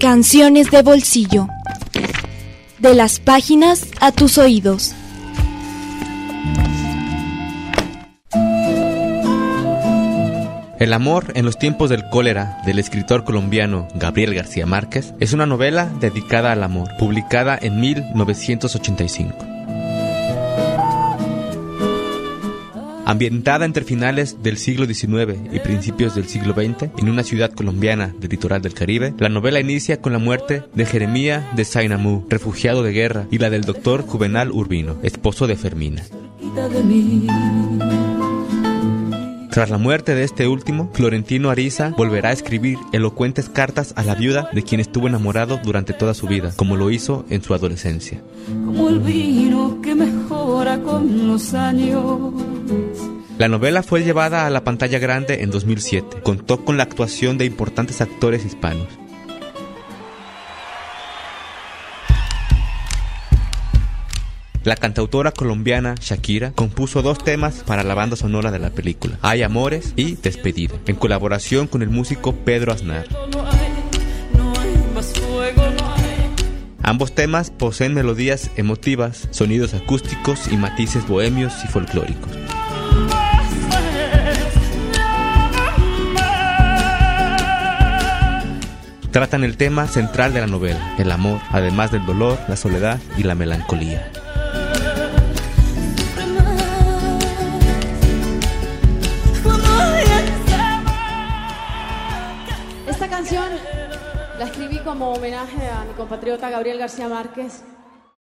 Canciones de bolsillo. De las páginas a tus oídos. El amor en los tiempos del cólera del escritor colombiano Gabriel García Márquez es una novela dedicada al amor, publicada en 1985. Ambientada entre finales del siglo XIX y principios del siglo XX, en una ciudad colombiana del litoral del Caribe, la novela inicia con la muerte de Jeremía de Sainamú, refugiado de guerra, y la del doctor Juvenal Urbino, esposo de Fermina. Tras la muerte de este último, Florentino Ariza volverá a escribir elocuentes cartas a la viuda de quien estuvo enamorado durante toda su vida, como lo hizo en su adolescencia. Como el vino que mejora con los años. La novela fue llevada a la pantalla grande en 2007. Contó con la actuación de importantes actores hispanos. La cantautora colombiana Shakira compuso dos temas para la banda sonora de la película, Hay Amores y Despedida, en colaboración con el músico Pedro Aznar. Ambos temas poseen melodías emotivas, sonidos acústicos y matices bohemios y folclóricos. Tratan el tema central de la novela, el amor, además del dolor, la soledad y la melancolía. Esta canción la escribí como homenaje a mi compatriota Gabriel García Márquez,